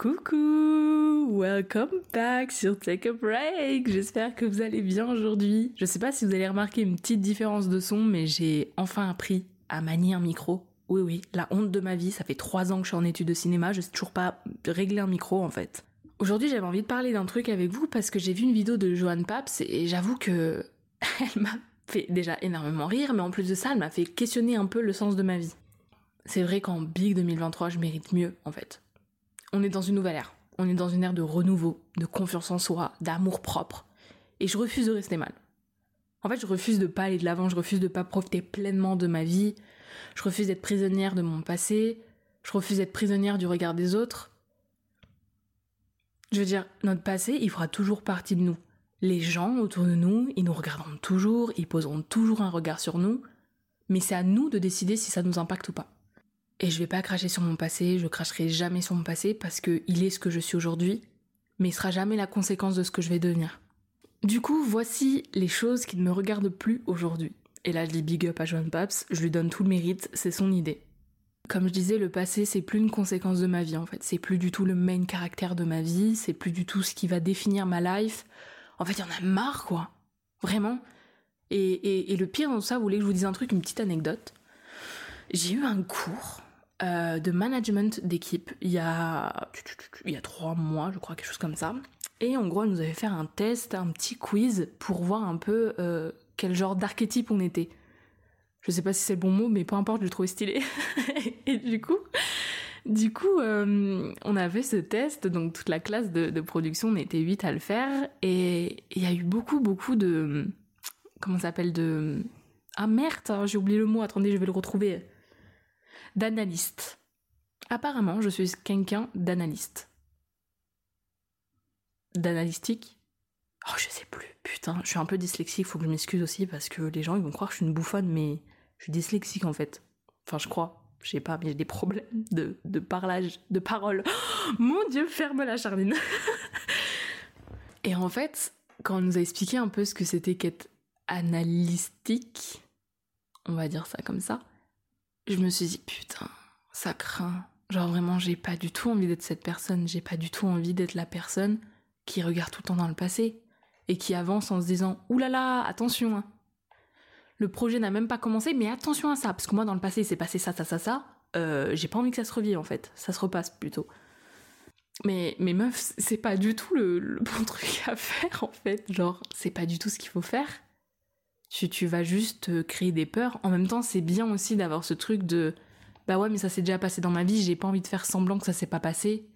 Coucou, welcome back sur Take a Break. J'espère que vous allez bien aujourd'hui. Je sais pas si vous allez remarquer une petite différence de son, mais j'ai enfin appris à manier un micro. Oui, oui, la honte de ma vie. Ça fait trois ans que je suis en études de cinéma. Je sais toujours pas régler un micro en fait. Aujourd'hui, j'avais envie de parler d'un truc avec vous parce que j'ai vu une vidéo de Joanne Paps et j'avoue que elle m'a fait déjà énormément rire, mais en plus de ça, elle m'a fait questionner un peu le sens de ma vie. C'est vrai qu'en Big 2023, je mérite mieux en fait on est dans une nouvelle ère. On est dans une ère de renouveau, de confiance en soi, d'amour propre. Et je refuse de rester mal. En fait, je refuse de pas aller de l'avant, je refuse de pas profiter pleinement de ma vie. Je refuse d'être prisonnière de mon passé. Je refuse d'être prisonnière du regard des autres. Je veux dire, notre passé, il fera toujours partie de nous. Les gens autour de nous, ils nous regarderont toujours, ils poseront toujours un regard sur nous, mais c'est à nous de décider si ça nous impacte ou pas. Et je vais pas cracher sur mon passé, je cracherai jamais sur mon passé parce que il est ce que je suis aujourd'hui, mais il sera jamais la conséquence de ce que je vais devenir. Du coup, voici les choses qui ne me regardent plus aujourd'hui. Et là, je dis big up à Joan Paps, je lui donne tout le mérite, c'est son idée. Comme je disais, le passé, c'est plus une conséquence de ma vie en fait. C'est plus du tout le main caractère de ma vie, c'est plus du tout ce qui va définir ma life. En fait, il y en a marre quoi. Vraiment. Et, et le pire dans ça, vous voulez que je vous dise un truc, une petite anecdote? J'ai eu un cours euh, de management d'équipe il y a il y a trois mois, je crois, quelque chose comme ça. Et en gros, elle nous avait fait un test, un petit quiz pour voir un peu euh, quel genre d'archétype on était. Je sais pas si c'est le bon mot, mais peu importe, je le trouvais stylé. et du coup, du coup, euh, on a fait ce test, donc toute la classe de, production, on était huit à le faire, et il y a eu beaucoup, beaucoup de, comment ça s'appelle, de, ah merde, hein, j'ai oublié le mot, attendez, je vais le retrouver d'analyste. Apparemment, je suis quelqu'un d'analyste. D'analystique? Oh, je sais plus. Putain, je suis un peu dyslexique, faut que je m'excuse aussi parce que les gens ils vont croire que je suis une bouffonne, mais je suis dyslexique en fait. Enfin, je crois. Je sais pas, mais j'ai des problèmes de, de parlage, de parole. mon dieu, ferme la charline. Et en fait, quand on nous a expliqué un peu ce que c'était qu'être analystique, on va dire ça comme ça, je me suis dit putain, ça craint. Genre vraiment, j'ai pas du tout envie d'être cette personne, j'ai pas du tout envie d'être la personne qui regarde tout le temps dans le passé et qui avance en se disant oulala, attention. Hein. Le projet n'a même pas commencé, mais attention à ça, parce que moi dans le passé il s'est passé ça, ça, ça, ça. Euh, j'ai pas envie que ça se revive en fait, ça se repasse plutôt. Mais, mais meuf, c'est pas du tout le bon truc à faire en fait. Genre, c'est pas du tout ce qu'il faut faire tu, tu vas juste euh, créer des peurs. En même temps, c'est bien aussi d'avoir ce truc de bah ouais, mais ça s'est déjà passé dans ma vie, j'ai pas envie de faire semblant que ça s'est pas passé.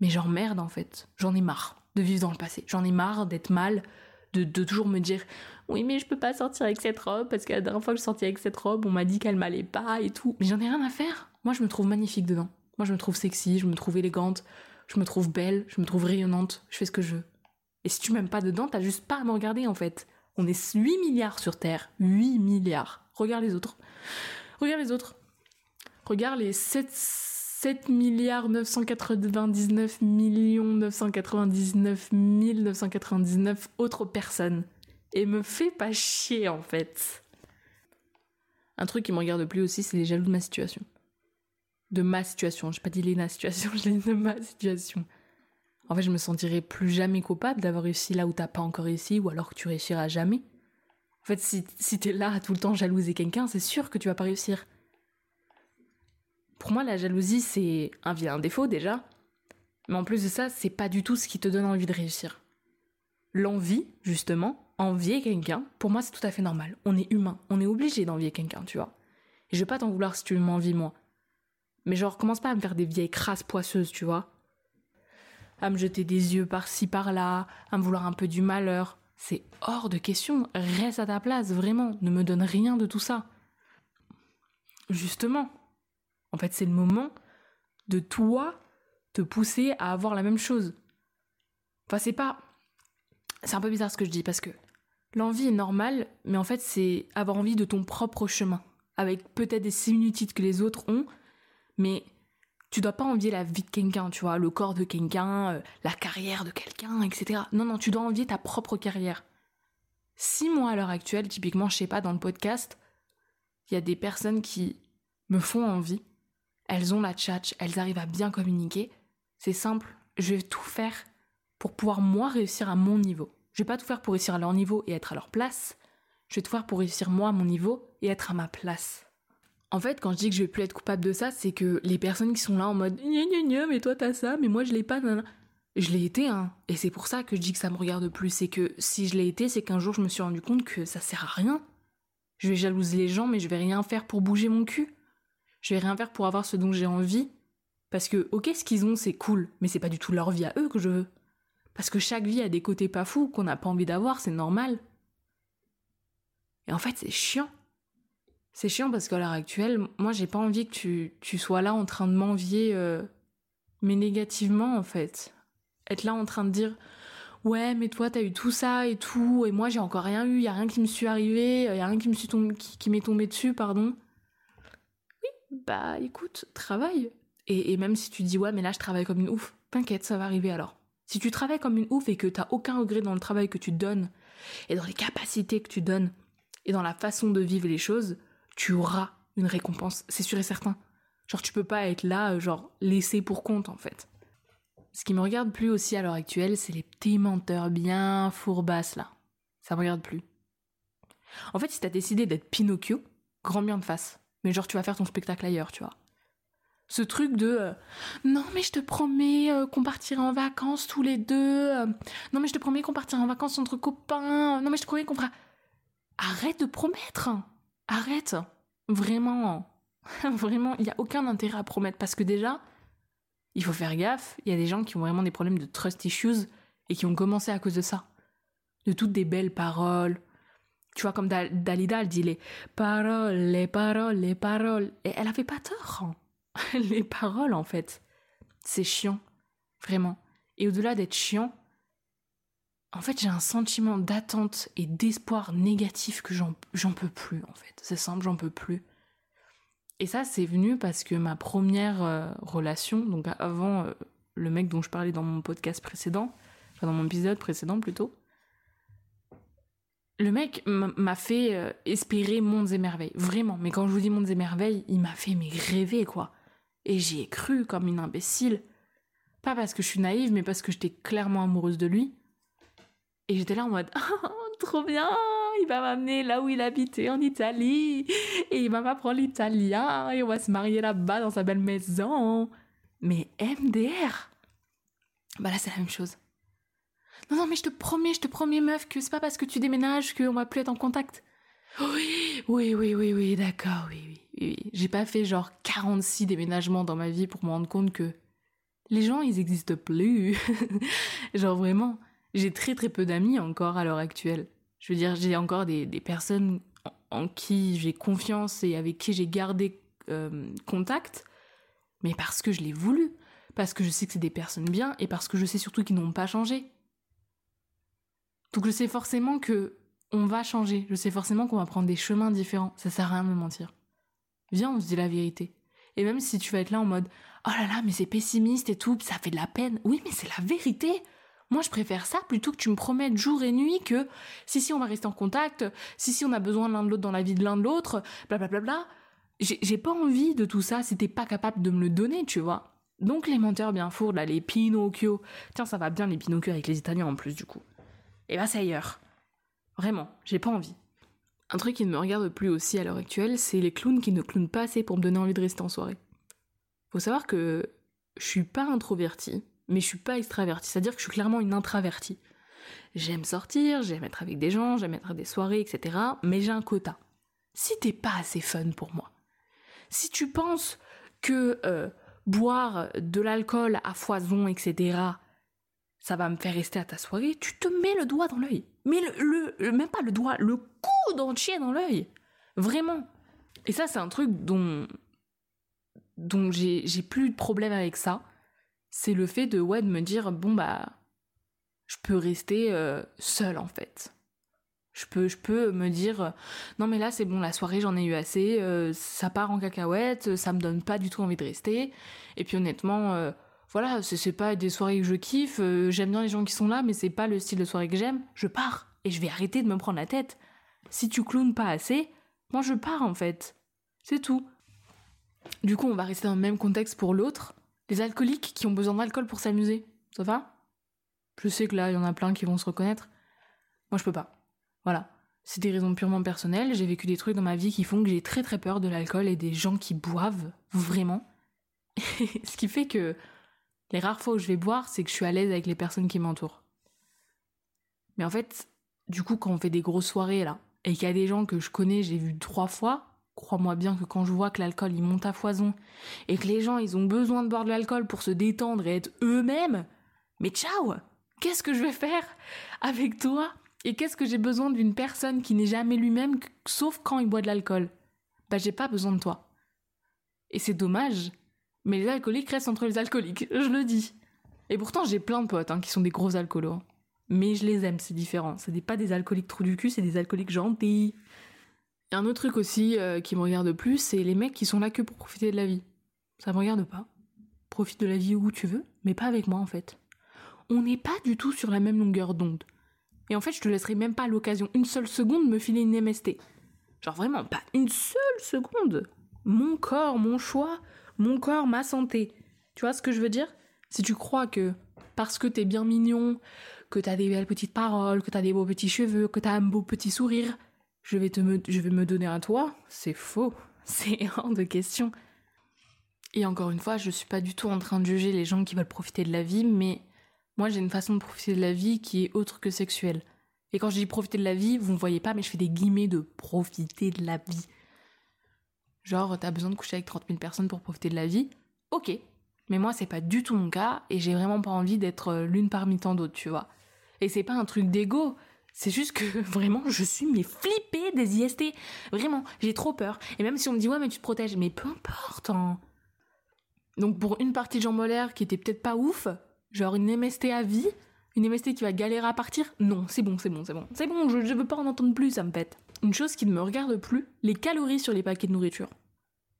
Mais genre merde en fait, j'en ai marre de vivre dans le passé. J'en ai marre d'être mal, de, de, toujours me dire oui mais je peux pas sortir avec cette robe parce que la dernière fois que je sortais avec cette robe, on m'a dit qu'elle m'allait pas et tout. Mais j'en ai rien à faire. Moi je me trouve magnifique dedans. Moi je me trouve sexy, je me trouve élégante, je me trouve belle, je me trouve rayonnante, je fais ce que je veux. Et si tu m'aimes pas dedans, t'as juste pas à me regarder en fait. On est 8 milliards sur Terre. 8 milliards. Regarde les autres. Regarde les autres. Regarde les 7, 7 milliards 999 millions 999 999 autres personnes. Et me fait pas chier en fait. Un truc qui me regarde plus aussi, c'est les jaloux de ma situation. De ma situation. J'ai pas dit les situation, je dit de ma situation en fait, je me sentirais plus jamais coupable d'avoir réussi là où t'as pas encore réussi, ou alors que tu réussiras jamais. En fait, si, si t'es là tout le temps jalouser quelqu'un, c'est sûr que tu vas pas réussir. Pour moi, la jalousie, c'est un vilain défaut déjà. Mais en plus de ça, c'est pas du tout ce qui te donne envie de réussir. L'envie, justement, envier quelqu'un, pour moi, c'est tout à fait normal. On est humain, on est obligé d'envier quelqu'un, tu vois. Et je vais pas t'en vouloir si tu m'envies, moi. Mais genre, commence pas à me faire des vieilles crasses poisseuses, tu vois à me jeter des yeux par-ci par-là, à me vouloir un peu du malheur. C'est hors de question. Reste à ta place, vraiment. Ne me donne rien de tout ça. Justement. En fait, c'est le moment de toi te pousser à avoir la même chose. Enfin, c'est pas. C'est un peu bizarre ce que je dis parce que l'envie est normale, mais en fait, c'est avoir envie de ton propre chemin. Avec peut-être des similitudes que les autres ont, mais tu dois pas envier la vie de quelqu'un, tu vois, le corps de quelqu'un, euh, la carrière de quelqu'un, etc. Non, non, tu dois envier ta propre carrière. Si moi, à l'heure actuelle, typiquement, je sais pas, dans le podcast, il y a des personnes qui me font envie, elles ont la tchatch, elles arrivent à bien communiquer, C'est simple. Je vais tout faire pour pouvoir moi réussir à mon niveau. Je vais pas tout faire pour réussir à leur niveau et être à leur place. Je vais tout faire pour réussir moi à mon niveau et être à ma place. En fait, quand je dis que je vais plus être coupable de ça, c'est que les personnes qui sont là en mode gna gna gna, mais toi t'as ça, mais moi je l'ai pas, Je l'ai été, hein. Et c'est pour ça que je dis que ça me regarde plus. C'est que si je l'ai été, c'est qu'un jour je me suis rendu compte que ça sert à rien. Je vais jalouser les gens, mais je vais rien faire pour bouger mon cul. Je vais rien faire pour avoir ce dont j'ai envie. Parce que, ok, ce qu'ils ont, c'est cool, mais c'est pas du tout leur vie à eux que je veux. Parce que chaque vie a des côtés pas fous qu'on n'a pas envie d'avoir, c'est normal. Et en fait, c'est chiant. C'est chiant parce qu'à l'heure actuelle, moi, j'ai pas envie que tu, sois là en train de m'envier, euh, mais négativement, en fait. Être là en train de dire, ouais, mais toi, t'as eu tout ça et tout, et moi, j'ai encore rien eu, y a rien qui me suis arrivé, y a rien qui m'est tombé dessus, pardon. Oui, bah, écoute, travaille. Et, et même si tu dis, ouais, mais là, je travaille comme une ouf, t'inquiète, ça va arriver alors. Si tu travailles comme une ouf et que t'as aucun regret dans le travail que tu donnes, et dans les capacités que tu donnes, et dans la façon de vivre les choses, tu auras une récompense, c'est sûr et certain. Genre, tu peux pas être là, euh, genre, laissé pour compte, en fait. Ce qui me regarde plus aussi à l'heure actuelle, c'est les petits menteurs bien fourbasses, là. Ça me regarde plus. En fait, si t'as décidé d'être Pinocchio, grand bien de face. Mais genre, tu vas faire ton spectacle ailleurs, tu vois. Ce truc de euh, non mais je te promets euh, qu'on partira en vacances tous les deux. non mais je te promets qu'on partira en vacances entre copains. Non mais je te promets qu'on fera. Arrête de promettre. Arrête. Vraiment. Vraiment, il n'y a aucun intérêt à promettre parce que déjà, il faut faire gaffe. Il y a des gens qui ont vraiment des problèmes de trust issues et qui ont commencé à cause de ça. De toutes des belles paroles. Tu vois, comme Dalida, elle dit les paroles, les paroles, les paroles. Et elle avait pas tort. Hein. les paroles, en fait. C'est chiant. Vraiment. Et au-delà d'être chiant, en fait, j'ai un sentiment d'attente et d'espoir négatif que j'en peux plus, en fait. C'est simple, j'en peux plus. Et ça, c'est venu parce que ma première euh, relation, donc avant euh, le mec dont je parlais dans mon podcast précédent, enfin dans mon épisode précédent plutôt, le mec m'a fait euh, espérer mondes et merveilles. Vraiment. Mais quand je vous dis mondes et merveilles, il m'a fait mais rêver, quoi. Et j'y ai cru comme une imbécile. Pas parce que je suis naïve, mais parce que j'étais clairement amoureuse de lui. Et j'étais là en mode, oh, trop bien, il va m'amener là où il habitait en Italie, et il va m'apprendre l'italien, et on va se marier là-bas dans sa belle maison. Mais MDR, bah là c'est la même chose. Non, non, mais je te promets, je te promets, meuf, que c'est pas parce que tu déménages qu'on va plus être en contact. Oui, oui, oui, oui, oui, d'accord, oui, oui, oui. J'ai pas fait genre 46 déménagements dans ma vie pour me rendre compte que les gens, ils existent plus. genre vraiment j'ai très très peu d'amis encore à l'heure actuelle. Je veux dire, j'ai encore des, personnes en, qui j'ai confiance et avec qui j'ai gardé euh, contact, mais parce que je l'ai voulu, parce que je sais que c'est des personnes bien et parce que je sais surtout qu'ils n'ont pas changé. Donc je sais forcément que on va changer, je sais forcément qu'on va prendre des chemins différents, ça sert à rien de me mentir. Viens, on se dit la vérité. Et même si tu vas être là en mode oh là là, mais c'est pessimiste et tout, ça fait de la peine. Oui, mais c'est la vérité. Moi, je préfère ça plutôt que tu me promettes jour et nuit que si, si, on va rester en contact, si, si, on a besoin l'un de l'autre dans la vie de l'un de l'autre, blablabla. Bla, bla. J'ai pas envie de tout ça si t'es pas capable de me le donner, tu vois. Donc, les menteurs bien fourdes, là, les Pinocchio. Tiens, ça va bien les Pinocchio avec les Italiens en plus, du coup. Et bah, c'est ailleurs. Vraiment, j'ai pas envie. Un truc qui ne me regarde plus aussi à l'heure actuelle, c'est les clowns qui ne clownent pas assez pour me donner envie de rester en soirée. Faut savoir que je suis pas introvertie, mais je suis pas extravertie. C'est-à-dire que je suis clairement une introvertie. J'aime sortir, j'aime être avec des gens, j'aime être à des soirées, etc. Mais j'ai un quota. Si t'es pas assez fun pour moi, si tu penses que euh, boire de l'alcool à foison, etc., ça va me faire rester à ta soirée, tu te mets le doigt dans l'œil. Mais le, le, même pas le doigt, le coude entier dans l'œil. Vraiment. Et ça, c'est un truc dont, dont j'ai plus de problème avec ça c'est le fait de ouais de me dire bon bah je peux rester euh, seule en fait. Je peux, je peux me dire euh, non mais là c'est bon la soirée j'en ai eu assez, euh, ça part en cacahuète, ça me donne pas du tout envie de rester. Et puis honnêtement voilà c'est pas des soirées que je kiffe, j'aime bien les gens qui sont là mais c'est pas le style de soirée que j'aime. Je pars et je vais arrêter de me prendre la tête. Si tu clownes pas assez, moi je pars en fait. C'est tout. Du coup on va rester dans le même contexte pour l'autre Les alcooliques qui ont besoin d'alcool pour s'amuser, ça va? Je sais que là, il y en a plein qui vont se reconnaître. Moi, je peux pas. Voilà. C'est des raisons purement personnelles. J'ai vécu des trucs dans ma vie qui font que j'ai très très peur de l'alcool et des gens qui boivent vraiment. Ce qui fait que les rares fois où je vais boire, c'est que je suis à l'aise avec les personnes qui m'entourent. Mais en fait, du coup, quand on fait des grosses soirées là, et qu'il y a des gens que je connais, j'ai vu trois fois, crois-moi bien que quand je vois que l'alcool il monte à foison et que les gens ils ont besoin de boire de l'alcool pour se détendre et être eux-mêmes, mais ciao Qu'est-ce que je vais faire avec toi Et qu'est-ce que j'ai besoin d'une personne qui n'est jamais lui-même sauf quand il boit de l'alcool? Bah j'ai pas besoin de toi. Et c'est dommage, mais les alcooliques restent entre les alcooliques, je le dis. Et pourtant j'ai plein de potes hein, qui sont des gros alcoolos. Mais je les aime, c'est différent. Ce n'est pas des alcooliques trous du cul, c'est des alcooliques gentils. Et un autre truc aussi euh, qui me regarde plus, c'est les mecs qui sont là que pour profiter de la vie. Ça me regarde pas. Profite de la vie où tu veux, mais pas avec moi en fait. On n'est pas du tout sur la même longueur d'onde. Et en fait, je te laisserai même pas l'occasion une seule seconde de me filer une MST. Genre vraiment, pas une seule seconde. Mon corps, mon choix, mon corps, ma santé. Tu vois ce que je veux dire? Si tu crois que parce que t'es bien mignon, que t'as des belles petites paroles, que t'as des beaux petits cheveux, que t'as un beau petit sourire, je vais, te me, je vais me donner à toi, c'est faux. C'est hors de question. Et encore une fois, je suis pas du tout en train de juger les gens qui veulent profiter de la vie, mais moi j'ai une façon de profiter de la vie qui est autre que sexuelle. Et quand je dis profiter de la vie, vous ne voyez pas, mais je fais des guillemets de profiter de la vie. Genre, t'as besoin de coucher avec 30 000 personnes pour profiter de la vie? Ok. Mais moi, c'est pas du tout mon cas, et j'ai vraiment pas envie d'être euh, l'une parmi tant d'autres, tu vois. Et c'est pas un truc d'ego, c'est juste que vraiment, je suis mais flippée des IST. Vraiment, j'ai trop peur. Et même si on me dit ouais, mais tu te protèges, mais peu importe. Hein. Donc pour une partie de Jean molaire qui était peut-être pas ouf, genre une MST à vie, une MST qui va galérer à partir, non, c'est bon, c'est bon, c'est bon. C'est bon, je, je veux pas en entendre plus, ça me pète. Une chose qui ne me regarde plus, les calories sur les paquets de nourriture.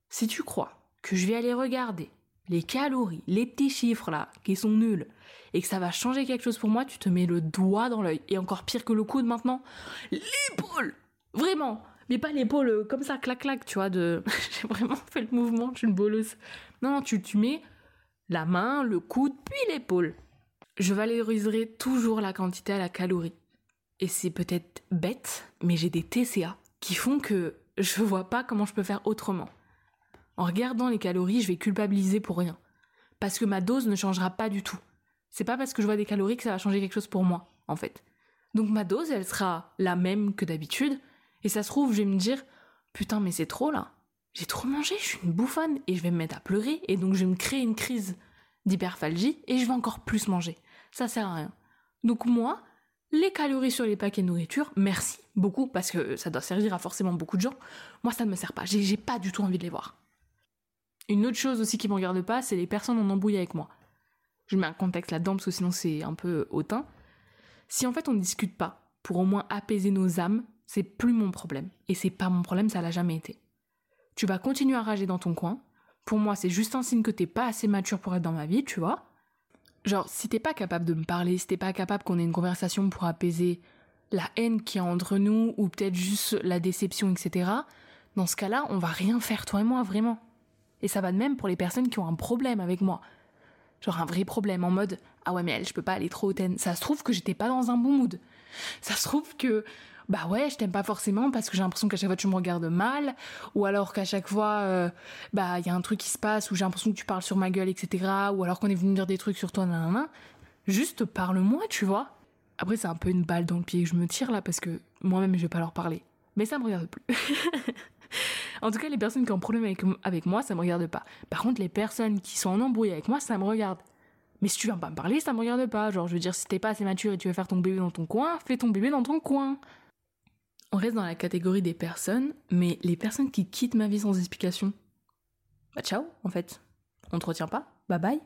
Si tu crois que je vais aller regarder les calories, les petits chiffres là, qui sont nuls, et que ça va changer quelque chose pour moi, tu te mets le doigt dans l'œil. Et encore pire que le coude maintenant, l'épaule Vraiment Mais pas l'épaule euh, comme ça, clac-clac, tu vois, de... J'ai vraiment fait le mouvement, je suis une boleuse. Non, non, tu, tu mets la main, le coude, puis l'épaule. Je valoriserai toujours la quantité à la calorie. Et c'est peut-être bête, mais j'ai des TCA qui font que je vois pas comment je peux faire autrement. En regardant les calories, je vais culpabiliser pour rien. Parce que ma dose ne changera pas du tout. C'est pas parce que je vois des calories que ça va changer quelque chose pour moi, en fait. Donc ma dose, elle sera la même que d'habitude. Et ça se trouve, je vais me dire, putain, mais c'est trop là. J'ai trop mangé, je suis une bouffonne. Et je vais me mettre à pleurer. Et donc je vais me créer une crise d'hyperphagie. Et je vais encore plus manger. Ça sert à rien. Donc moi, les calories sur les paquets de nourriture, merci beaucoup, parce que ça doit servir à forcément beaucoup de gens. Moi, ça ne me sert pas. J'ai pas du tout envie de les voir. Une autre chose aussi qui me regarde pas, c'est les personnes en embrouille avec moi. Je mets un contexte là-dedans parce que sinon c'est un peu hautain. Si en fait on ne discute pas pour au moins apaiser nos âmes, c'est plus mon problème. Et c'est pas mon problème, ça l'a jamais été. Tu vas continuer à rager dans ton coin. Pour moi, c'est juste un signe que t'es pas assez mature pour être dans ma vie, tu vois. Genre, si t'es pas capable de me parler, si t'es pas capable qu'on ait une conversation pour apaiser la haine qui a entre nous, ou peut-être juste la déception, etc., dans ce cas-là, on va rien faire, toi et moi, vraiment. Et ça va de même pour les personnes qui ont un problème avec moi. Genre un vrai problème en mode ah ouais mais elle je peux pas aller trop hautaine. Ça se trouve que j'étais pas dans un bon mood. Ça se trouve que bah ouais je t'aime pas forcément parce que j'ai l'impression qu'à chaque fois tu me regardes mal ou alors qu'à chaque fois euh, bah il y a un truc qui se passe ou j'ai l'impression que tu parles sur ma gueule etc ou alors qu'on est venu me dire des trucs sur toi nanana. Juste parle-moi tu vois. Après c'est un peu une balle dans le pied que je me tire là parce que moi-même je vais pas leur parler. Mais ça me regarde plus. En tout cas, les personnes qui ont un problème avec, moi, ça me regarde pas. Par contre, les personnes qui sont en embrouille avec moi, ça me regarde. Mais si tu viens pas me parler, ça me regarde pas. Genre, je veux dire, si t'es pas assez mature et tu veux faire ton bébé dans ton coin, fais ton bébé dans ton coin. On reste dans la catégorie des personnes, mais les personnes qui quittent ma vie sans explication. Bah ciao, en fait. On te retient pas, bye bye.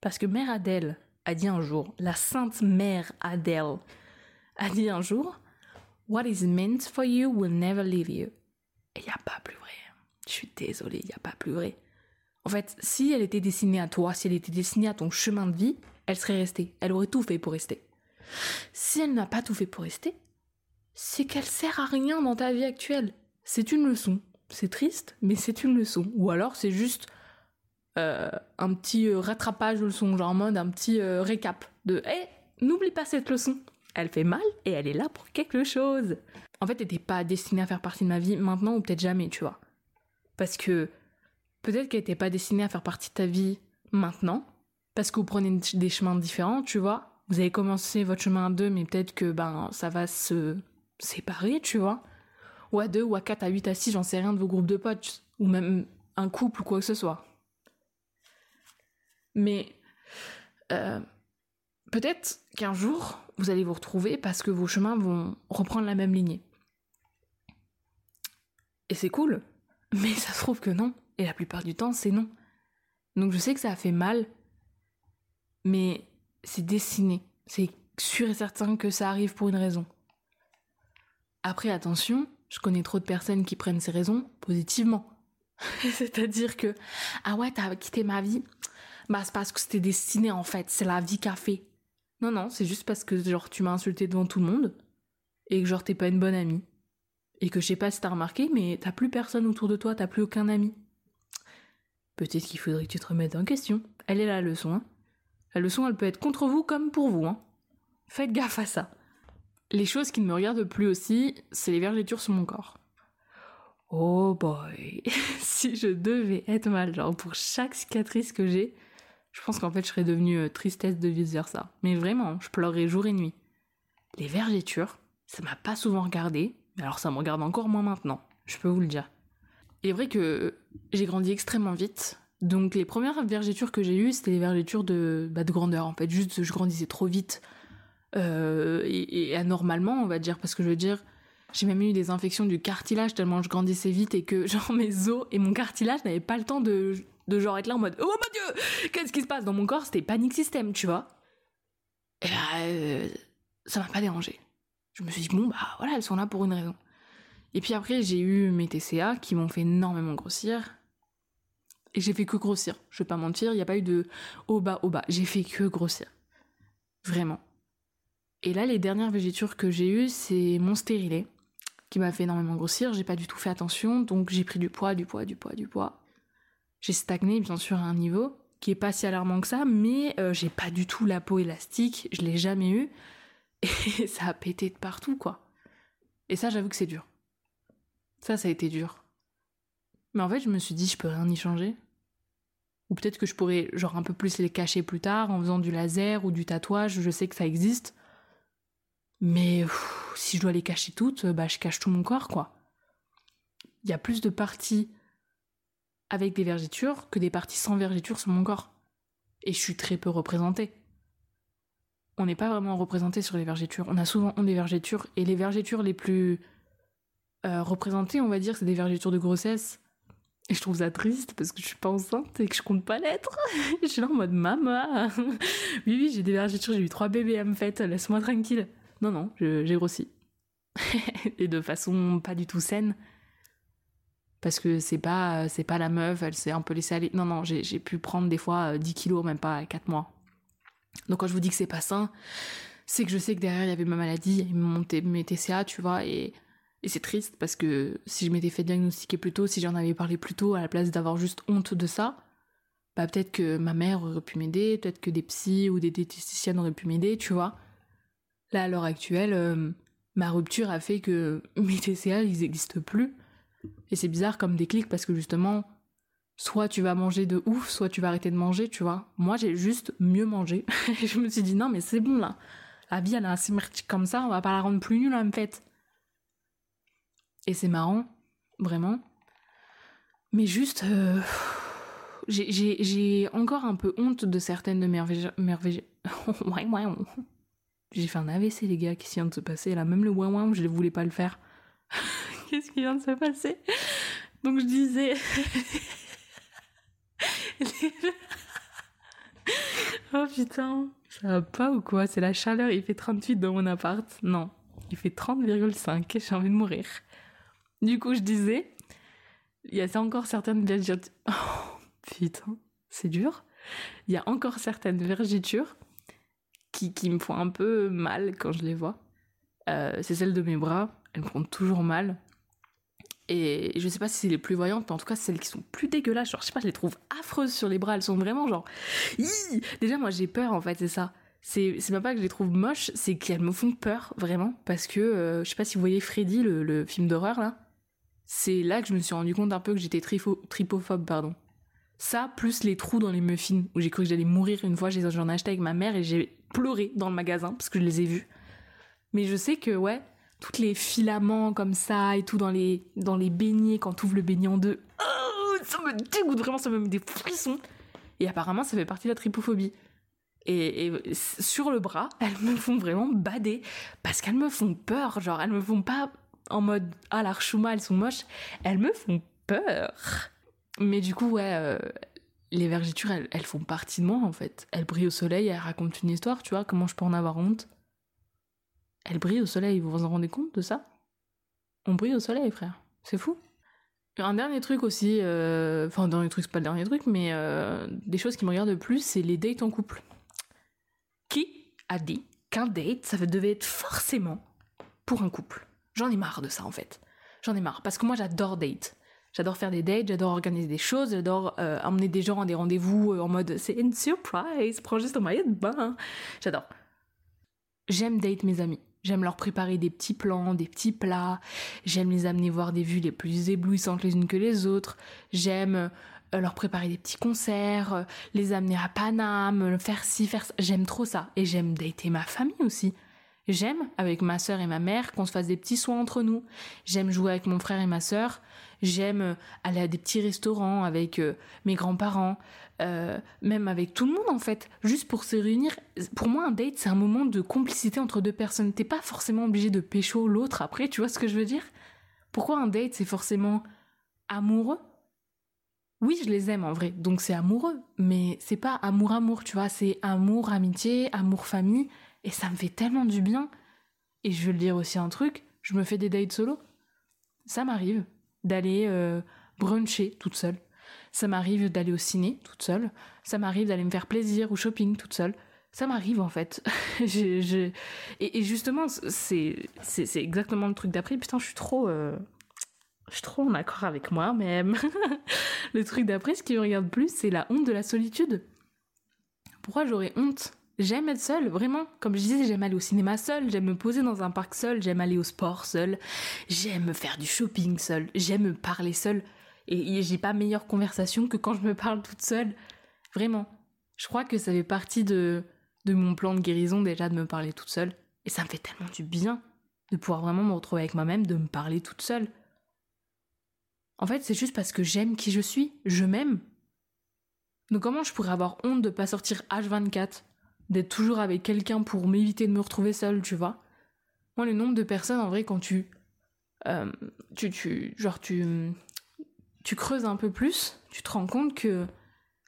Parce que Mère Adèle a dit un jour, la sainte Mère Adèle a dit un jour, What is meant for you will never leave you. Et il n'y a pas plus vrai. Je suis désolée, il n'y a pas plus vrai. En fait, si elle était destinée à toi, si elle était destinée à ton chemin de vie, elle serait restée. Elle aurait tout fait pour rester. Si elle n'a pas tout fait pour rester, c'est qu'elle sert à rien dans ta vie actuelle. C'est une leçon. C'est triste, mais c'est une leçon. Ou alors c'est juste euh, un petit euh, rattrapage de leçon, genre en mode un petit euh, récap de hé, n'oublie pas cette leçon. Elle fait mal et elle est là pour quelque chose. En fait, n'était pas destinée à faire partie de ma vie maintenant ou peut-être jamais, tu vois. Parce que peut-être qu'elle n'était pas destinée à faire partie de ta vie maintenant, parce que vous prenez des chemins différents, tu vois. Vous avez commencé votre chemin à deux, mais peut-être que ben ça va se séparer, tu vois. Ou à deux, ou à quatre, à huit, à six, j'en sais rien de vos groupes de potes, ou même un couple ou quoi que ce soit. Mais euh, peut-être qu'un jour, vous allez vous retrouver parce que vos chemins vont reprendre la même lignée. Et c'est cool, mais ça se trouve que non. Et la plupart du temps, c'est non. Donc je sais que ça a fait mal, mais c'est destiné. C'est sûr et certain que ça arrive pour une raison. Après, attention, je connais trop de personnes qui prennent ces raisons positivement. C'est-à-dire que, ah ouais, t'as quitté ma vie, bah c'est parce que c'était destiné en fait, c'est la vie qu'a fait. Non, non, c'est juste parce que genre tu m'as insulté devant tout le monde et que genre t'es pas une bonne amie. Et que je sais pas si t'as remarqué, mais t'as plus personne autour de toi, t'as plus aucun ami. Peut-être qu'il faudrait que tu te remettes en question. Elle est la leçon, hein. La leçon, elle peut être contre vous comme pour vous, hein. Faites gaffe à ça. Les choses qui ne me regardent plus aussi, c'est les vergetures sur mon corps. Oh boy, si je devais être mal, genre pour chaque cicatrice que j'ai, je pense qu'en fait, je serais devenue euh, tristesse de vice-versa. Mais vraiment, je pleurerais jour et nuit. Les vergetures, ça m'a pas souvent regardé, alors ça me regarde encore moins maintenant, je peux vous le dire. Il est vrai que j'ai grandi extrêmement vite, donc les premières vergetures que j'ai eues, c'était les vergetures de, bah, de grandeur, en fait, juste je grandissais trop vite. Euh, et, anormalement, on va dire, parce que je veux dire, j'ai même eu des infections du cartilage tellement je grandissais vite et que genre mes os et mon cartilage n'avaient pas le temps de de genre être là en mode oh mon dieu qu'est-ce qui se passe? Dans mon corps c'était panique système tu vois. Et euh, ça m'a pas dérangé je me suis dit bon bah voilà elles sont là pour une raison. Et puis après j'ai eu mes TCA qui m'ont fait énormément grossir. Et j'ai fait que grossir je vais pas mentir il n'y a pas eu de haut bas haut bas. J'ai fait que grossir. Vraiment. Et là les dernières végétures que j'ai eues c'est mon stérilet qui m'a fait énormément grossir. J'ai pas du tout fait attention donc j'ai pris du poids du poids du poids du poids. J'ai stagné bien sûr à un niveau qui est pas si alarmant que ça, mais euh, j'ai pas du tout la peau élastique, je l'ai jamais eu, et ça a pété de partout quoi. Et ça j'avoue que c'est dur. Ça ça a été dur. Mais en fait je me suis dit je peux rien y changer. Ou peut-être que je pourrais genre un peu plus les cacher plus tard en faisant du laser ou du tatouage, je sais que ça existe. Mais si je dois les cacher toutes, bah je cache tout mon corps quoi. Il y a plus de parties avec des vergetures que des parties sans vergetures sur mon corps. Et je suis très peu représentée. On n'est pas vraiment représenté sur les vergetures. On a souvent des vergetures et les vergetures les plus euh, représentées, on va dire, c'est des vergetures de grossesse. Et je trouve ça triste parce que je suis pas enceinte et que je compte pas l'être. je suis là en mode maman. oui, oui, j'ai des vergetures, j'ai eu trois bébés à me faire, laisse-moi tranquille. Non, non, j'ai grossi. et de façon pas du tout saine parce que c'est pas c'est pas la meuf, elle s'est un peu laissée aller. Non non, j'ai pu prendre des fois 10 euh, kilos même pas 4 mois. Donc quand je vous dis que c'est pas sain, c'est que je sais que derrière il y avait ma maladie, il me mes TCA, tu vois, et, et c'est triste parce que si je m'étais fait diagnostiquer plus tôt, si j'en avais parlé plus tôt, à la place d'avoir juste honte de ça, bah peut-être que ma mère aurait pu m'aider, peut-être que des psys ou des diététiciennes auraient pu m'aider, tu vois. Là, à l'heure actuelle, euh, ma rupture a fait que mes TCA, ils n'existent plus. Et c'est bizarre comme déclic parce que justement, soit tu vas manger de ouf, soit tu vas arrêter de manger, tu vois. Moi, j'ai juste mieux mangé. je me suis dit, non, mais c'est bon là. La vie, elle est assez merdique comme ça, on va pas la rendre plus nulle en fait. Et c'est marrant, vraiment. Mais juste, euh, j'ai encore un peu honte de certaines de mes merveilleuses. ouais, ouais. J'ai fait un AVC, les gars, qui vient de se passer. Là, même le ouin ouin, je ne voulais pas le faire. Qu'est-ce qui vient de se passer? Donc je disais... oh putain, ça va pas ou quoi? C'est la chaleur, il fait 38 dans mon appart. Non, il fait 30,5, j'ai envie de mourir. Du coup, je disais, il y a encore certaines vergetures... Oh putain, c'est dur. Il y a encore certaines vergetures qui, qui me font un peu mal quand je les vois. Euh, c'est celle de mes bras, elles me font toujours mal. Et je sais pas si c'est les plus voyantes, mais en tout cas, celles qui sont plus dégueulasses. Genre, je sais pas, je les trouve affreuses sur les bras. Elles sont vraiment genre. Déjà, moi, j'ai peur, en fait, c'est ça. C'est même pas que je les trouve moches, c'est qu'elles me font peur, vraiment. Parce que, euh, je sais pas si vous voyez Freddy, le, film d'horreur, là. C'est là que je me suis rendu compte un peu que j'étais tripophobe, pardon. Ça, plus les trous dans les muffins, où j'ai cru que j'allais mourir une fois, j'en ai acheté avec ma mère et j'ai pleuré dans le magasin parce que je les ai vus. Mais je sais que, ouais, toutes les filaments comme ça et tout dans les, dans les beignets, quand tu ouvres le beignet en deux, oh, ça me dégoûte vraiment, ça me met des frissons. Et apparemment, ça fait partie de la tripophobie. Et, sur le bras, elles me font vraiment bader parce qu'elles me font peur. Genre, elles me font pas en mode ah l'archouma, elles sont moches. Elles me font peur. Mais du coup, ouais, euh, les vergitures, elles, elles, font partie de moi en fait. Elles brillent au soleil, elles racontent une histoire, tu vois. Comment je peux en avoir honte elle brille au soleil, vous vous en rendez compte de ça? On brille au soleil, frère. C'est fou. Un dernier truc aussi, euh... enfin, dernier truc, c'est pas le dernier truc, mais euh, des choses qui me regardent le plus, c'est les dates en couple. Qui a dit qu'un date, ça devait être forcément pour un couple? J'en ai marre de ça, en fait. J'en ai marre, parce que moi, j'adore date. J'adore faire des dates, j'adore organiser des choses, j'adore euh, emmener des gens à des rendez-vous euh, en mode c'est une surprise, prends juste un maillot de bain. J'adore. J'aime date mes amis. J'aime leur préparer des petits plans, des petits plats. J'aime les amener voir des vues les plus éblouissantes les unes que les autres. J'aime euh, leur préparer des petits concerts, euh, les amener à Paname, faire ci, faire ça. J'aime trop ça. Et j'aime dater ma famille aussi. J'aime, avec ma sœur et ma mère, qu'on se fasse des petits soins entre nous. J'aime jouer avec mon frère et ma sœur. J'aime euh, aller à des petits restaurants avec mes grands-parents. Euh, même avec tout le monde en fait, juste pour se réunir. Pour moi, un date, c'est un moment de complicité entre deux personnes. T'es pas forcément obligé de pécho l'autre après, tu vois ce que je veux dire? Pourquoi un date, c'est forcément amoureux? Oui, je les aime en vrai, donc c'est amoureux, mais c'est pas amour-amour, tu vois, c'est amour, amitié, amour, famille, et ça me fait tellement du bien. Et je veux le dire aussi un truc, je me fais des dates solo. Ça m'arrive d'aller euh, bruncher toute seule ça m'arrive d'aller au ciné toute seule. Ça m'arrive d'aller me faire plaisir ou shopping toute seule. Ça m'arrive en fait. Et, justement, c'est exactement le truc d'après. Putain, je suis trop. Euh, je suis trop en accord avec moi-même. le truc d'après, ce qui me regarde plus, c'est la honte de la solitude. Pourquoi j'aurais honte? J'aime être seule, vraiment. Comme je disais, j'aime aller au cinéma seule, j'aime me poser dans un parc seul, j'aime aller au sport seul, j'aime faire du shopping seul, j'aime parler seule. Et, j'ai pas meilleure conversation que quand je me parle toute seule. Vraiment. Je crois que ça fait partie de, de mon plan de guérison déjà de me parler toute seule. Et ça me fait tellement du bien de pouvoir vraiment me retrouver avec moi-même, de me parler toute seule. En fait, c'est juste parce que j'aime qui je suis, je m'aime. Donc comment je pourrais avoir honte de pas sortir H24, d'être toujours avec quelqu'un pour m'éviter de me retrouver seule, tu vois? Moi, le nombre de personnes, en vrai, quand tu, euh, tu, tu, genre tu, tu creuses un peu plus, tu te rends compte que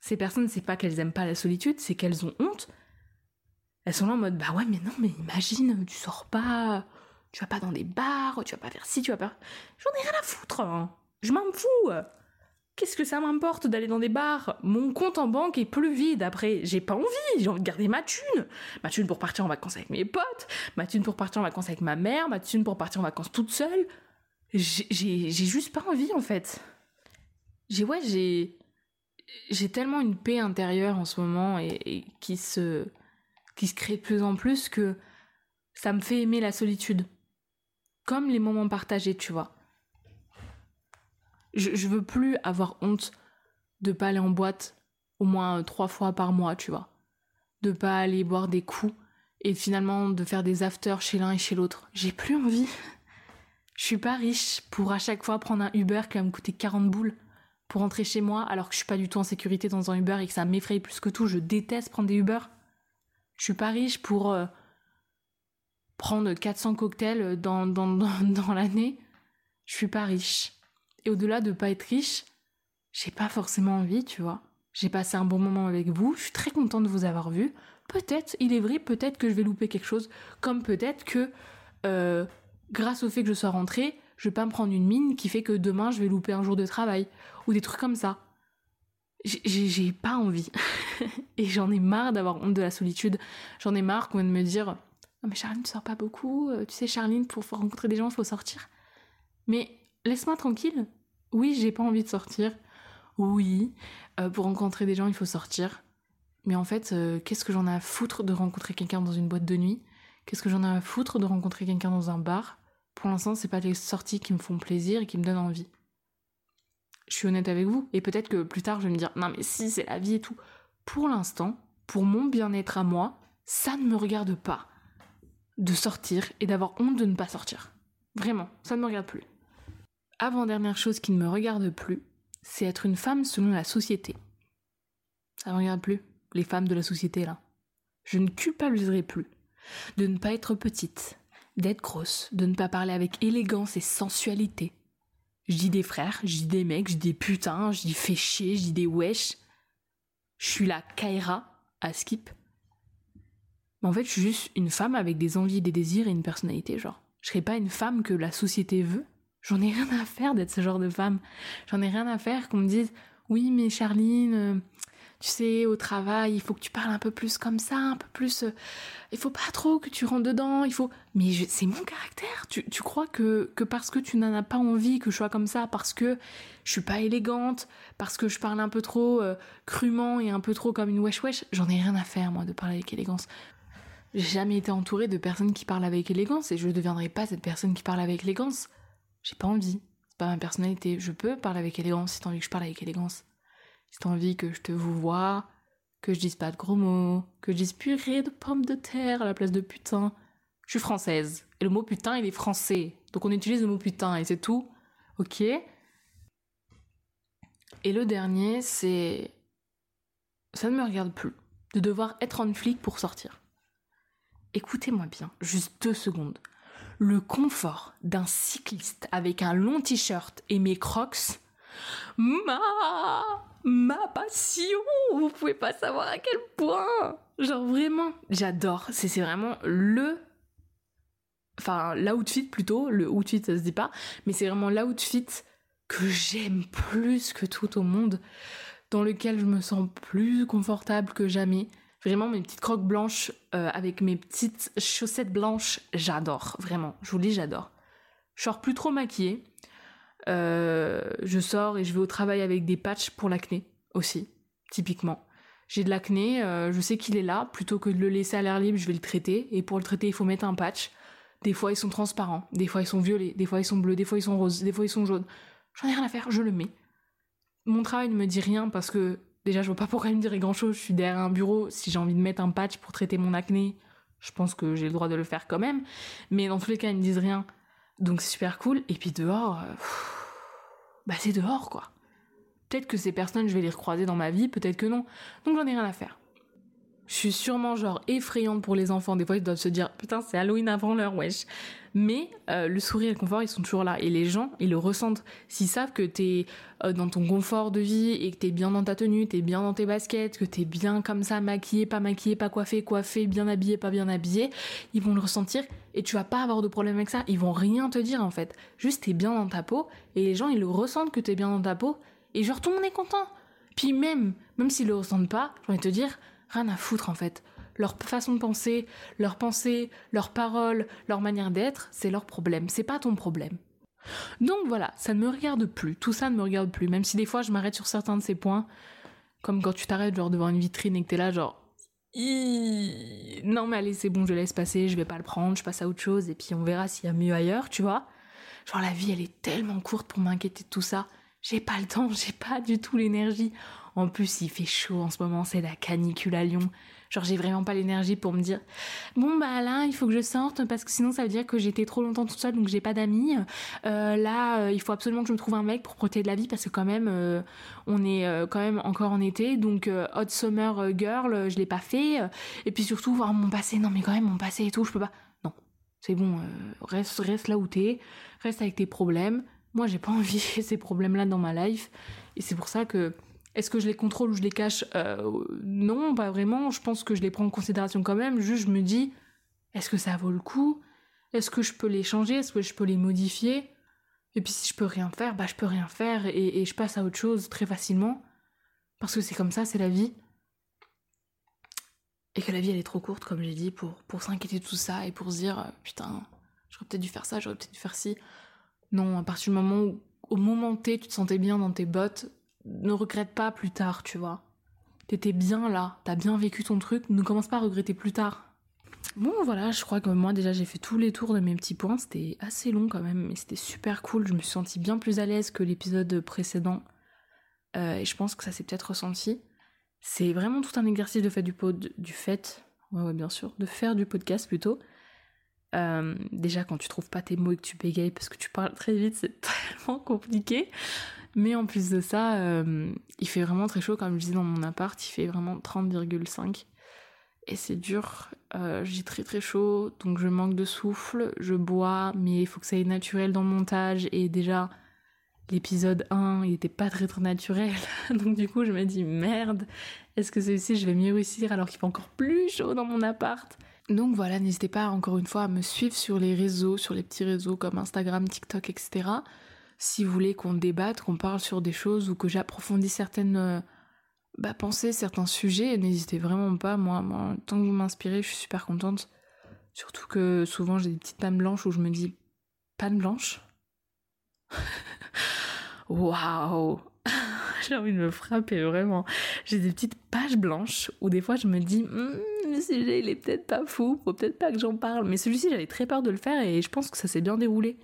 ces personnes, c'est pas qu'elles aiment pas la solitude, c'est qu'elles ont honte. Elles sont là en mode bah ouais mais non mais imagine tu sors pas, tu vas pas dans des bars, tu vas pas faire ci, tu vas pas. J'en ai rien à foutre. Hein. Je m'en fous. Qu'est-ce que ça m'importe d'aller dans des bars? Mon compte en banque est plus vide après. J'ai pas envie, j'ai envie de garder ma thune. Ma thune pour partir en vacances avec mes potes, ma thune pour partir en vacances avec ma mère, ma thune pour partir en vacances toute seule. J'ai juste pas envie en fait j'ai tellement une paix intérieure en ce moment et, qui se qui se crée de plus en plus que ça me fait aimer la solitude. Comme les moments partagés tu vois. Je, je veux plus avoir honte de pas aller en boîte au moins trois fois par mois tu vois. De pas aller boire des coups et finalement de faire des afters chez l'un et chez l'autre. J'ai plus envie. Je suis pas riche pour à chaque fois prendre un Uber qui va me coûter 40 boules pour rentrer chez moi alors que je suis pas du tout en sécurité dans un Uber et que ça m'effraie plus que tout. Je déteste prendre des Uber. Je suis pas riche pour euh, prendre 400 cocktails dans, dans, dans, l'année. Je suis pas riche. Et au-delà de pas être riche, j'ai pas forcément envie, tu vois. J'ai passé un bon moment avec vous, je suis très contente de vous avoir vu. Peut-être, il est vrai, peut-être que je vais louper quelque chose, comme peut-être que, euh, grâce au fait que je sois rentrée, je vais pas me prendre une mine qui fait que demain je vais louper un jour de travail ou des trucs comme ça. J'ai pas envie. et j'en ai marre d'avoir honte de la solitude. J'en ai marre qu'on vienne me dire Non, mais Charline, tu sors pas beaucoup. Euh, tu sais, Charline, pour rencontrer des gens, il faut sortir. Mais laisse-moi tranquille. Oui, j'ai pas envie de sortir. Oui, euh, pour rencontrer des gens, il faut sortir. Mais en fait, euh, qu'est-ce que j'en ai à foutre de rencontrer quelqu'un dans une boîte de nuit? Qu'est-ce que j'en ai à foutre de rencontrer quelqu'un dans un bar? Pour l'instant, c'est pas les sorties qui me font plaisir et qui me donnent envie. Je suis honnête avec vous. Et peut-être que plus tard, je vais me dire, non mais si, c'est la vie et tout. Pour l'instant, pour mon bien-être à moi, ça ne me regarde pas de sortir et d'avoir honte de ne pas sortir. Vraiment, ça ne me regarde plus. Avant-dernière chose qui ne me regarde plus, c'est être une femme selon la société. Ça ne me regarde plus, les femmes de la société là. Je ne culpabiliserai plus de ne pas être petite, d'être grosse, de ne pas parler avec élégance et sensualité. Je dis des frères, je dis des mecs, je dis des putains, je dis fais chier, je dis des wesh. Je suis la Kaira à Skip. Mais en fait, je suis juste une femme avec des envies, des désirs et une personnalité, genre. Je serais pas une femme que la société veut. J'en ai rien à faire d'être ce genre de femme. J'en ai rien à faire qu'on me dise oui, mais Charline, euh, tu sais, au travail, il faut que tu parles un peu plus comme ça, un peu plus. Euh, il faut pas trop que tu rentres dedans, il faut. Mais c'est mon caractère. Tu, crois que, que parce que tu n'en as pas envie que je sois comme ça, parce que je suis pas élégante, parce que je parle un peu trop euh, crûment et un peu trop comme une wesh wesh, j'en ai rien à faire, moi, de parler avec élégance. J'ai jamais été entourée de personnes qui parlent avec élégance et je ne deviendrai pas cette personne qui parle avec élégance. J'ai pas envie. C'est pas ma personnalité. Je peux parler avec élégance si t'as envie que je parle avec élégance si t'as envie que je te vous vois, que je dise pas de gros mots, que je dise purée de pommes de terre à la place de putain. Je suis française. Et le mot putain, il est français. Donc on utilise le mot putain et c'est tout. Ok Et le dernier, c'est. Ça ne me regarde plus. De devoir être en flic pour sortir. Écoutez-moi bien, juste deux secondes. Le confort d'un cycliste avec un long t-shirt et mes crocs ma ma passion. Vous pouvez pas savoir à quel point. Genre vraiment j'adore. C'est vraiment le enfin l'outfit plutôt le outfit ça se dit pas mais c'est vraiment l'outfit que j'aime plus que tout au monde dans lequel je me sens plus confortable que jamais. Vraiment mes petites croques blanches euh, avec mes petites chaussettes blanches j'adore. Vraiment je vous dis j'adore. Je sors plus trop maquillée euh, je sors et je vais au travail avec des patchs pour l'acné aussi, typiquement. J'ai de l'acné, euh, je sais qu'il est là, plutôt que de le laisser à l'air libre, je vais le traiter. Et pour le traiter, il faut mettre un patch. Des fois, ils sont transparents, des fois, ils sont violets, des fois, ils sont bleus, des fois, ils sont roses, des fois, ils sont jaunes. J'en ai rien à faire, je le mets. Mon travail ne me dit rien parce que déjà, je vois pas pourquoi il me dirait grand chose. Je suis derrière un bureau. Si j'ai envie de mettre un patch pour traiter mon acné, je pense que j'ai le droit de le faire quand même. Mais dans tous les cas, ils me disent rien. Donc c'est super cool. Et puis dehors, euh, bah c'est dehors quoi. Peut-être que ces personnes, je vais les recroiser dans ma vie, peut-être que non. Donc j'en ai rien à faire. Je suis sûrement genre effrayante pour les enfants. Des fois, ils doivent se dire putain, c'est Halloween avant l'heure, wesh. Mais euh, le sourire et le confort, ils sont toujours là. Et les gens, ils le ressentent. S'ils savent que t'es euh, dans ton confort de vie et que t'es bien dans ta tenue, t'es bien dans tes baskets, que t'es bien comme ça, maquillé, pas maquillé, pas coiffé, coiffé, bien habillé, pas bien habillé, ils vont le ressentir et tu vas pas avoir de problème avec ça. Ils vont rien te dire en fait. Juste t'es bien dans ta peau et les gens, ils le ressentent que t'es bien dans ta peau et genre tout le monde est content. Puis même, même s'ils le ressentent pas, j'ai envie de te dire, rien à foutre en fait. Leur façon de penser, leur pensée, leurs paroles, leur manière d'être, c'est leur problème, c'est pas ton problème. Donc voilà, ça ne me regarde plus, tout ça ne me regarde plus, même si des fois je m'arrête sur certains de ces points, comme quand tu t'arrêtes genre devant une vitrine et que t'es là genre non mais allez c'est bon je laisse passer, je vais pas le prendre, je passe à autre chose et puis on verra s'il y a mieux ailleurs, tu vois. Genre la vie elle est tellement courte pour m'inquiéter de tout ça, j'ai pas le temps, j'ai pas du tout l'énergie. En plus il fait chaud en ce moment, c'est la canicule à Lyon. Genre j'ai vraiment pas l'énergie pour me dire bon bah là il faut que je sorte parce que sinon ça veut dire que j'étais trop longtemps toute seule donc j'ai pas d'amis. Euh, là euh, il faut absolument que je me trouve un mec pour protéger de la vie parce que quand même euh, on est quand même encore en été. Donc hot summer girl je l'ai pas fait. Et puis surtout voir mon passé. Non mais quand même mon passé et tout je peux pas. Non. C'est bon reste reste là où t'es. Reste avec tes problèmes moi j'ai pas envie ces problèmes là dans ma life et c'est pour ça que est-ce que je les contrôle ou je les cache? Euh, Non, pas vraiment. Je pense que je les prends en considération quand même. Juste, je me dis, est-ce que ça vaut le coup? Est-ce que je peux les changer? Est-ce que je peux les modifier? Et puis si je peux rien faire, bah je peux rien faire et, je passe à autre chose très facilement. Parce que c'est comme ça, c'est la vie. Et que la vie, elle est trop courte, comme j'ai dit, pour, pour s'inquiéter de tout ça et pour se dire, putain, j'aurais peut-être dû faire ça, j'aurais peut-être dû faire ci. Non, à partir du moment où, au moment T, tu te sentais bien dans tes bottes, ne regrette pas plus tard, tu vois. T'étais bien là, t'as bien vécu ton truc, ne commence pas à regretter plus tard. Bon voilà, je crois que moi déjà j'ai fait tous les tours de mes petits points, c'était assez long quand même, mais c'était super cool, je me suis sentie bien plus à l'aise que l'épisode précédent. Euh, et je pense que ça s'est peut-être ressenti. C'est vraiment tout un exercice de fait du pod, du fait, ouais, ouais bien sûr, de faire du podcast plutôt. Euh, déjà quand tu trouves pas tes mots et que tu bégayes parce que tu parles très vite, c'est tellement compliqué. Mais en plus de ça, euh, il fait vraiment très chaud, comme je disais dans mon appart, il fait vraiment 30,5. Et c'est dur, euh, j'ai très très chaud, donc je manque de souffle, je bois, mais il faut que ça aille naturel dans le montage. Et déjà, l'épisode 1, il était pas très très naturel. donc du coup, je me dis merde, est-ce que celui-ci je vais mieux réussir alors qu'il fait encore plus chaud dans mon appart? Donc voilà, n'hésitez pas encore une fois à me suivre sur les réseaux, sur les petits réseaux comme Instagram, TikTok, etc si vous voulez qu'on débatte, qu'on parle sur des choses ou que j'approfondisse certaines euh, bah, pensées, certains sujets, n'hésitez vraiment pas. Moi, tant que vous m'inspirez, je suis super contente. Surtout que souvent j'ai des petites pannes blanches où je me dis panne blanche? Waouh J'ai envie de me frapper vraiment. J'ai des petites pages blanches où des fois je me dis hm, le sujet il est peut-être pas fou, faut peut-être pas que j'en parle. Mais celui-ci j'avais très peur de le faire et je pense que ça s'est bien déroulé.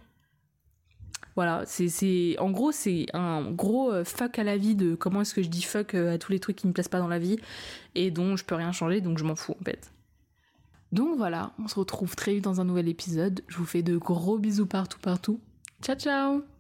Voilà, c'est en gros c'est un gros euh, fuck à la vie de comment est-ce que je dis fuck euh, à tous les trucs qui me plaisent pas dans la vie et dont je peux rien changer donc je m'en fous en fait. Donc voilà, on se retrouve très vite dans un nouvel épisode. Je vous fais de gros bisous partout partout. Ciao ciao